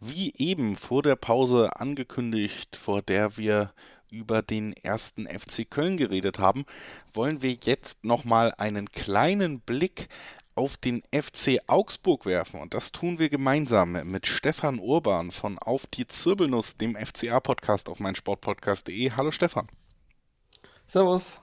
[SPEAKER 2] Wie eben vor der Pause angekündigt, vor der wir über den ersten FC Köln geredet haben, wollen wir jetzt nochmal einen kleinen Blick auf den FC Augsburg werfen. Und das tun wir gemeinsam mit Stefan Urban von Auf die Zirbelnuss, dem FCA-Podcast auf meinsportpodcast.de. Hallo Stefan.
[SPEAKER 4] Servus.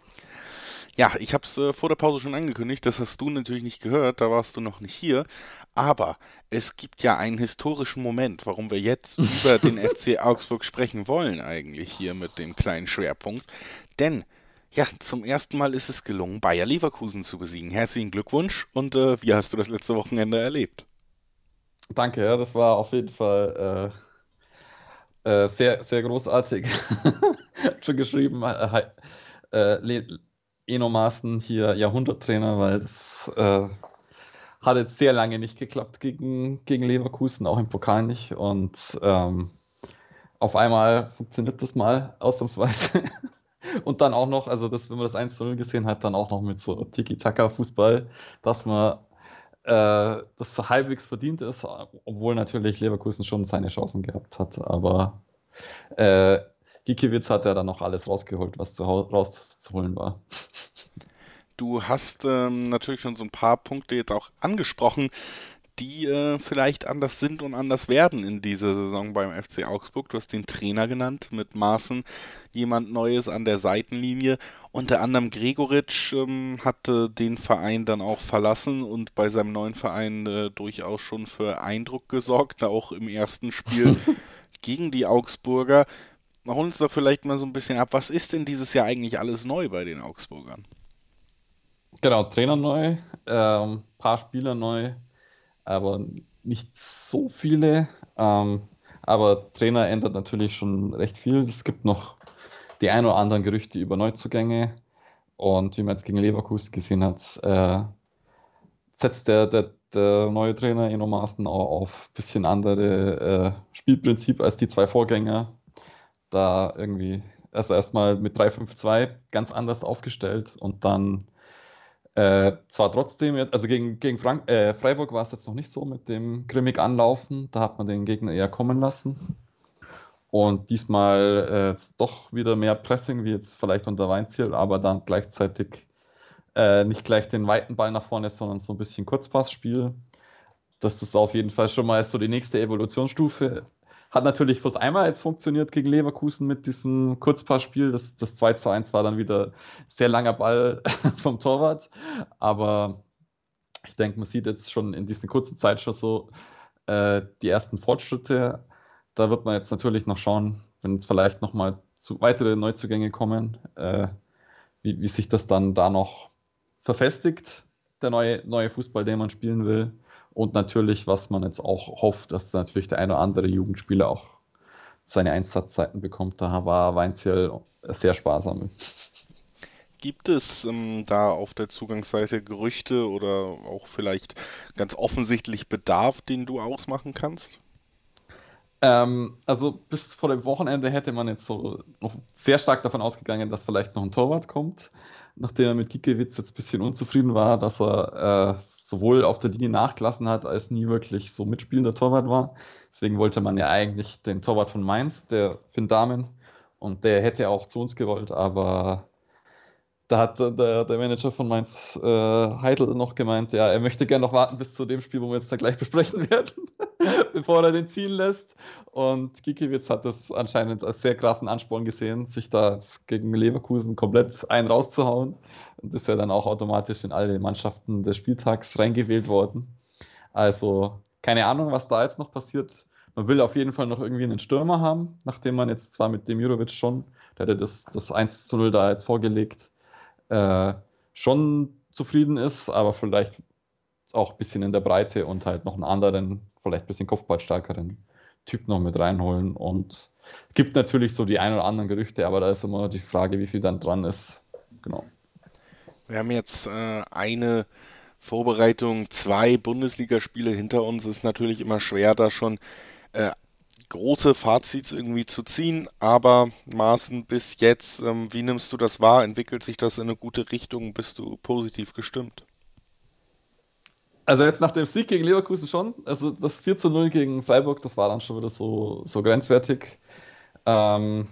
[SPEAKER 2] Ja, ich habe es äh, vor der Pause schon angekündigt, das hast du natürlich nicht gehört, da warst du noch nicht hier. Aber es gibt ja einen historischen Moment, warum wir jetzt über den FC Augsburg sprechen wollen, eigentlich hier mit dem kleinen Schwerpunkt. Denn ja, zum ersten Mal ist es gelungen, Bayer Leverkusen zu besiegen. Herzlichen Glückwunsch und äh, wie hast du das letzte Wochenende erlebt?
[SPEAKER 4] Danke, ja, das war auf jeden Fall äh, äh, sehr, sehr großartig. schon geschrieben, äh, äh Eno Maaßen hier Jahrhunderttrainer, weil es äh, hat jetzt sehr lange nicht geklappt gegen, gegen Leverkusen, auch im Pokal nicht. Und ähm, auf einmal funktioniert das mal ausnahmsweise. Und dann auch noch, also das, wenn man das 1 0 gesehen hat, dann auch noch mit so Tiki-Taka-Fußball, dass man äh, das so halbwegs verdient ist, obwohl natürlich Leverkusen schon seine Chancen gehabt hat. Aber äh, Gikiewicz hat ja dann noch alles rausgeholt, was zu rauszuholen war.
[SPEAKER 2] Du hast ähm, natürlich schon so ein paar Punkte jetzt auch angesprochen, die äh, vielleicht anders sind und anders werden in dieser Saison beim FC Augsburg. Du hast den Trainer genannt mit Maaßen, jemand Neues an der Seitenlinie. Unter anderem Gregoritsch ähm, hatte den Verein dann auch verlassen und bei seinem neuen Verein äh, durchaus schon für Eindruck gesorgt, auch im ersten Spiel gegen die Augsburger. Hol uns doch vielleicht mal so ein bisschen ab, was ist denn dieses Jahr eigentlich alles neu bei den Augsburgern?
[SPEAKER 4] Genau, Trainer neu, ähm, paar Spieler neu, aber nicht so viele. Ähm, aber Trainer ändert natürlich schon recht viel. Es gibt noch die ein oder anderen Gerüchte über Neuzugänge. Und wie man jetzt gegen Leverkusen gesehen hat, äh, setzt der, der, der neue Trainer enormaßen auch auf ein bisschen andere äh, Spielprinzip als die zwei Vorgänger. Da irgendwie, also erstmal mit 3-5-2 ganz anders aufgestellt und dann äh, zwar trotzdem, also gegen, gegen Frank äh, Freiburg war es jetzt noch nicht so mit dem grimmig Anlaufen, da hat man den Gegner eher kommen lassen. Und diesmal äh, doch wieder mehr Pressing, wie jetzt vielleicht unter Weinziel, aber dann gleichzeitig äh, nicht gleich den weiten Ball nach vorne, sondern so ein bisschen Kurzpassspiel. Das ist auf jeden Fall schon mal so die nächste Evolutionsstufe hat natürlich fürs einmal jetzt funktioniert gegen Leverkusen mit diesem Kurzpassspiel. Das, das 2 zu 1 war dann wieder sehr langer Ball vom Torwart. Aber ich denke, man sieht jetzt schon in dieser kurzen Zeit schon so äh, die ersten Fortschritte. Da wird man jetzt natürlich noch schauen, wenn jetzt vielleicht nochmal weitere Neuzugänge kommen, äh, wie, wie sich das dann da noch verfestigt, der neue, neue Fußball, den man spielen will. Und natürlich, was man jetzt auch hofft, dass natürlich der eine oder andere Jugendspieler auch seine Einsatzzeiten bekommt. Da war Weinziel sehr sparsam.
[SPEAKER 2] Gibt es ähm, da auf der Zugangsseite Gerüchte oder auch vielleicht ganz offensichtlich Bedarf, den du ausmachen kannst?
[SPEAKER 4] Ähm, also bis vor dem Wochenende hätte man jetzt so noch sehr stark davon ausgegangen, dass vielleicht noch ein Torwart kommt nachdem er mit Giekewitz jetzt ein bisschen unzufrieden war, dass er äh, sowohl auf der Linie nachgelassen hat, als nie wirklich so mitspielender Torwart war. Deswegen wollte man ja eigentlich den Torwart von Mainz, der Finn Damen, und der hätte auch zu uns gewollt, aber da hat der, der Manager von Mainz äh, Heidel noch gemeint, ja, er möchte gerne noch warten bis zu dem Spiel, wo wir jetzt dann gleich besprechen werden, bevor er den ziehen lässt. Und Gikiewicz hat das anscheinend als sehr krassen Ansporn gesehen, sich da gegen Leverkusen komplett einen rauszuhauen. Und ist ja dann auch automatisch in alle Mannschaften des Spieltags reingewählt worden. Also keine Ahnung, was da jetzt noch passiert. Man will auf jeden Fall noch irgendwie einen Stürmer haben, nachdem man jetzt zwar mit dem Jurovic schon, der hat das, das 1 zu 0 da jetzt vorgelegt, äh, schon zufrieden ist, aber vielleicht auch ein bisschen in der Breite und halt noch einen anderen, vielleicht ein bisschen kopfballstärkeren Typ noch mit reinholen. Und es gibt natürlich so die ein oder anderen Gerüchte, aber da ist immer die Frage, wie viel dann dran ist. Genau.
[SPEAKER 2] Wir haben jetzt äh, eine Vorbereitung, zwei Bundesligaspiele hinter uns. Ist natürlich immer schwer, da schon äh, große Fazits irgendwie zu ziehen. Aber Maaßen bis jetzt, ähm, wie nimmst du das wahr? Entwickelt sich das in eine gute Richtung? Bist du positiv gestimmt?
[SPEAKER 4] Also jetzt nach dem Sieg gegen Leverkusen schon. Also das 4 zu 0 gegen Freiburg, das war dann schon wieder so, so grenzwertig. Ähm,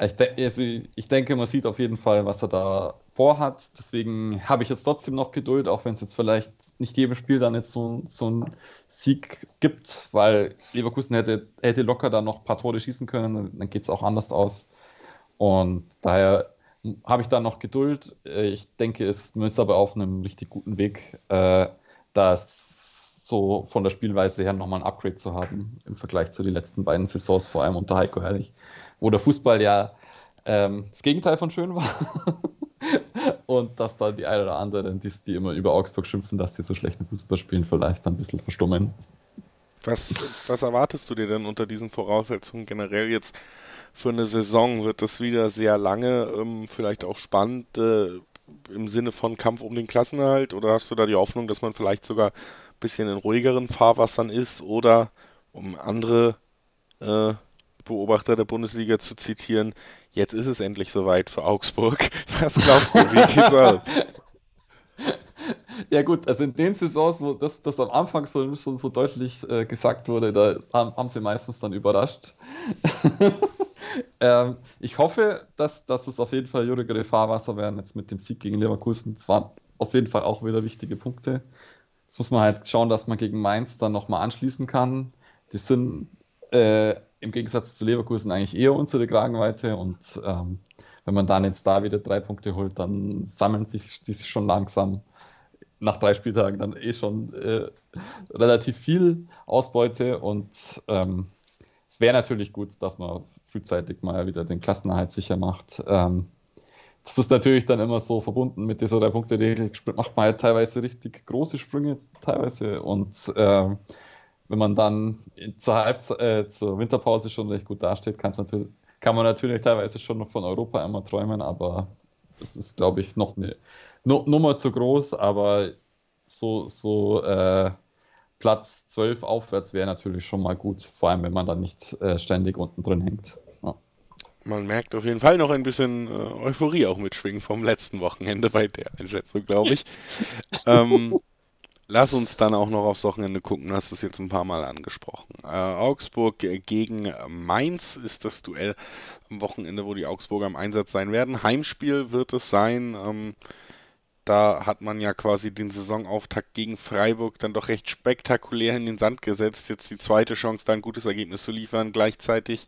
[SPEAKER 4] ich, de also ich, denke, man sieht auf jeden Fall, was er da vorhat. Deswegen habe ich jetzt trotzdem noch Geduld, auch wenn es jetzt vielleicht nicht jedem Spiel dann jetzt so, so einen Sieg gibt, weil Leverkusen hätte, hätte locker da noch ein paar Tore schießen können, dann geht es auch anders aus. Und daher habe ich da noch Geduld. Ich denke, es müsste aber auf einem richtig guten Weg, äh, das so von der Spielweise her nochmal ein Upgrade zu haben im Vergleich zu den letzten beiden Saisons, vor allem unter Heiko Herrlich, wo der Fußball ja ähm, das Gegenteil von schön war. und dass da die ein oder anderen, die, die immer über Augsburg schimpfen, dass die so schlechten Fußball spielen, vielleicht ein bisschen verstummen.
[SPEAKER 2] Was, was erwartest du dir denn unter diesen Voraussetzungen generell jetzt für eine Saison? Wird das wieder sehr lange, ähm, vielleicht auch spannend äh, im Sinne von Kampf um den Klassenerhalt? Oder hast du da die Hoffnung, dass man vielleicht sogar ein bisschen in ruhigeren Fahrwassern ist? Oder um andere äh, Beobachter der Bundesliga zu zitieren, jetzt ist es endlich soweit für Augsburg. Was glaubst du, wie geht's aus?
[SPEAKER 4] Ja gut, also in den Saisons, wo das, das am Anfang so, schon so deutlich äh, gesagt wurde, da haben, haben, sie meistens dann überrascht. ähm, ich hoffe, dass, dass es auf jeden Fall ruhigere Fahrwasser werden, jetzt mit dem Sieg gegen Leverkusen. Es waren auf jeden Fall auch wieder wichtige Punkte. Jetzt muss man halt schauen, dass man gegen Mainz dann nochmal anschließen kann. Die sind äh, im Gegensatz zu Leverkusen eigentlich eher unsere Kragenweite und ähm, wenn man dann jetzt da wieder drei Punkte holt, dann sammeln sich die schon langsam nach drei Spieltagen dann eh schon äh, relativ viel Ausbeute und ähm, es wäre natürlich gut, dass man frühzeitig mal wieder den Klassenerhalt sicher macht. Ähm, das ist natürlich dann immer so verbunden mit dieser Drei-Punkte-Regel, macht man halt teilweise richtig große Sprünge teilweise und äh, wenn man dann zur, Halb äh, zur Winterpause schon recht gut dasteht, natürlich, kann man natürlich teilweise schon von Europa einmal träumen, aber das ist, glaube ich, noch eine no Nummer zu groß, aber so, so äh, Platz 12 aufwärts wäre natürlich schon mal gut, vor allem wenn man dann nicht äh, ständig unten drin hängt. Ja.
[SPEAKER 2] Man merkt auf jeden Fall noch ein bisschen äh, Euphorie auch mitschwingen vom letzten Wochenende bei der Einschätzung, glaube ich. ähm, Lass uns dann auch noch aufs Wochenende gucken. Du hast es jetzt ein paar Mal angesprochen. Äh, Augsburg gegen Mainz ist das Duell am Wochenende, wo die Augsburger im Einsatz sein werden. Heimspiel wird es sein. Ähm, da hat man ja quasi den Saisonauftakt gegen Freiburg dann doch recht spektakulär in den Sand gesetzt. Jetzt die zweite Chance, da ein gutes Ergebnis zu liefern. Gleichzeitig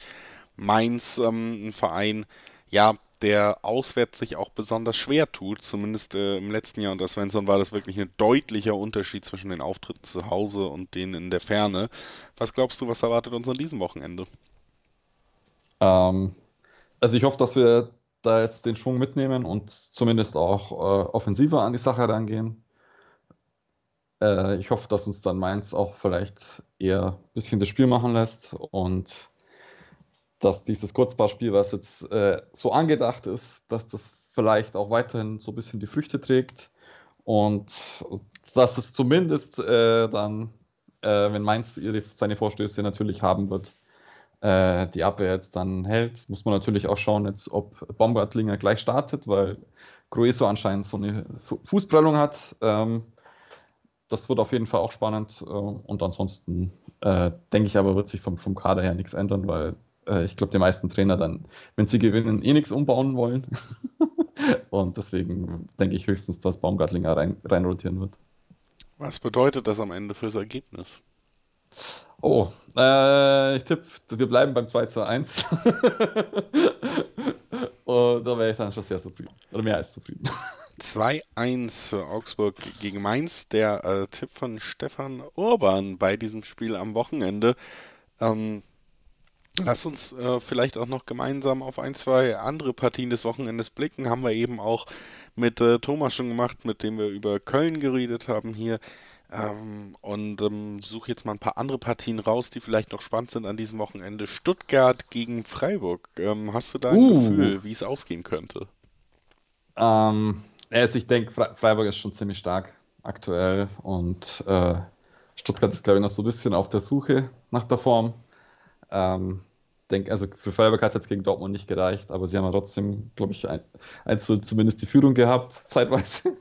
[SPEAKER 2] Mainz, ähm, ein Verein, ja, der auswärts sich auch besonders schwer tut. Zumindest äh, im letzten Jahr unter Svensson war das wirklich ein deutlicher Unterschied zwischen den Auftritten zu Hause und denen in der Ferne. Was glaubst du, was erwartet uns an diesem Wochenende?
[SPEAKER 4] Ähm, also ich hoffe, dass wir da jetzt den Schwung mitnehmen und zumindest auch äh, offensiver an die Sache rangehen. Äh, ich hoffe, dass uns dann Mainz auch vielleicht eher ein bisschen das Spiel machen lässt und dass dieses Kurzballspiel, was jetzt äh, so angedacht ist, dass das vielleicht auch weiterhin so ein bisschen die Früchte trägt und dass es zumindest äh, dann, äh, wenn Mainz ihre, seine Vorstöße natürlich haben wird, äh, die Abwehr jetzt dann hält. Muss man natürlich auch schauen, jetzt, ob Baumgartlinger gleich startet, weil Grueso anscheinend so eine Fußprellung hat. Ähm, das wird auf jeden Fall auch spannend. Äh, und ansonsten äh, denke ich aber, wird sich vom, vom Kader her nichts ändern, weil äh, ich glaube, die meisten Trainer dann, wenn sie gewinnen, eh nichts umbauen wollen. und deswegen denke ich höchstens, dass Baumgartlinger rein, reinrotieren wird.
[SPEAKER 2] Was bedeutet das am Ende fürs Ergebnis?
[SPEAKER 4] Oh, äh, ich tippe, wir bleiben beim 2 zu 1. Und da wäre ich dann schon sehr zufrieden. Oder mehr als zufrieden.
[SPEAKER 2] 2-1 für Augsburg gegen Mainz. Der äh, Tipp von Stefan Urban bei diesem Spiel am Wochenende. Ähm, Lass uns äh, vielleicht auch noch gemeinsam auf ein, zwei andere Partien des Wochenendes blicken. Haben wir eben auch mit äh, Thomas schon gemacht, mit dem wir über Köln geredet haben hier. Ähm, und ähm, suche jetzt mal ein paar andere Partien raus, die vielleicht noch spannend sind an diesem Wochenende. Stuttgart gegen Freiburg. Ähm, hast du da ein uh. Gefühl, wie es ausgehen könnte?
[SPEAKER 4] Ähm, Also ich denke, Freiburg ist schon ziemlich stark aktuell und äh, Stuttgart ist, glaube ich, noch so ein bisschen auf der Suche nach der Form. Ähm, denk, also für Freiburg hat es jetzt gegen Dortmund nicht gereicht, aber sie haben ja trotzdem, glaube ich, ein, ein, zumindest die Führung gehabt, zeitweise.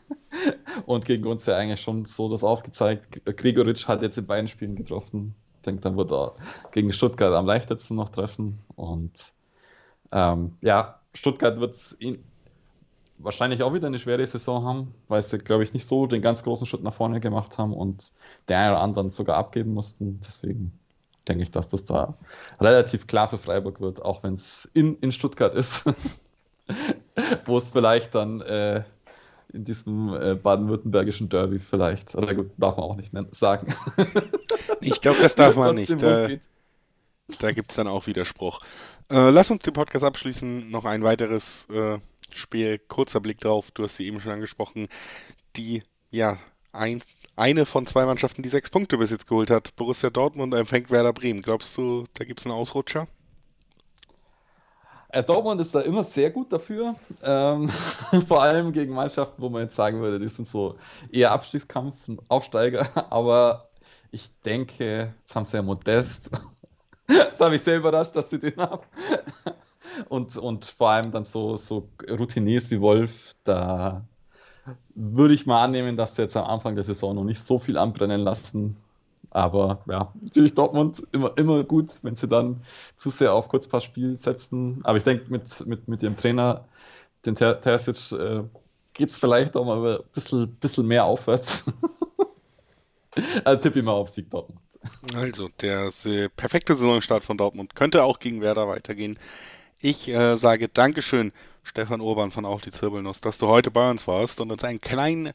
[SPEAKER 4] Und gegen uns ja eigentlich schon so das aufgezeigt. Gregoritsch hat jetzt in beiden Spielen getroffen. Ich denke, dann wird er gegen Stuttgart am leichtesten noch treffen. Und ähm, ja, Stuttgart wird wahrscheinlich auch wieder eine schwere Saison haben, weil sie, glaube ich, nicht so den ganz großen Schritt nach vorne gemacht haben und der einen oder anderen sogar abgeben mussten. Deswegen denke ich, dass das da relativ klar für Freiburg wird, auch wenn es in, in Stuttgart ist, wo es vielleicht dann äh, in diesem äh, baden-württembergischen Derby vielleicht, oder gut, darf man auch nicht nennen, sagen.
[SPEAKER 2] ich glaube, das darf man nicht. Da, da gibt es dann auch Widerspruch. Äh, lass uns den Podcast abschließen. Noch ein weiteres äh, Spiel, kurzer Blick drauf, du hast sie eben schon angesprochen. Die, ja, ein, eine von zwei Mannschaften, die sechs Punkte bis jetzt geholt hat. Borussia Dortmund empfängt Werder Bremen. Glaubst du, da gibt es einen Ausrutscher?
[SPEAKER 4] Äh, Dortmund ist da immer sehr gut dafür. Ähm, vor allem gegen Mannschaften, wo man jetzt sagen würde, die sind so eher Abstiegskampf, Aufsteiger. Aber ich denke, das haben sie ja modest. das habe ich sehr überrascht, dass sie den haben. Und, und vor allem dann so, so Routiniers wie Wolf, da würde ich mal annehmen, dass sie jetzt am Anfang der Saison noch nicht so viel anbrennen lassen. Aber ja, natürlich Dortmund immer, immer gut, wenn sie dann zu sehr auf Kurzpassspiel setzen. Aber ich denke, mit, mit, mit ihrem Trainer, den Ter Terzic, äh, geht es vielleicht auch mal ein bisschen, bisschen mehr aufwärts. also tippe ich mal auf Sieg Dortmund.
[SPEAKER 2] Also, der perfekte Saisonstart von Dortmund könnte auch gegen Werder weitergehen. Ich äh, sage Dankeschön, Stefan Urban von Auf die Zirbelnuss, dass du heute bei uns warst und uns einen kleinen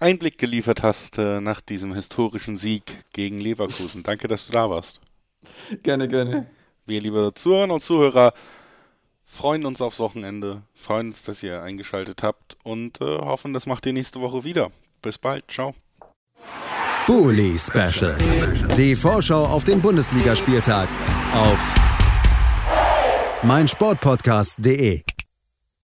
[SPEAKER 2] Einblick geliefert hast äh, nach diesem historischen Sieg gegen Leverkusen. Danke, dass du da warst.
[SPEAKER 4] Gerne, gerne.
[SPEAKER 2] Wir, liebe Zuhörer und Zuhörer, freuen uns aufs Wochenende, freuen uns, dass ihr eingeschaltet habt und äh, hoffen, das macht ihr nächste Woche wieder. Bis bald, ciao.
[SPEAKER 1] Bully Special. Die Vorschau auf den Bundesligaspieltag auf meinsportpodcast.de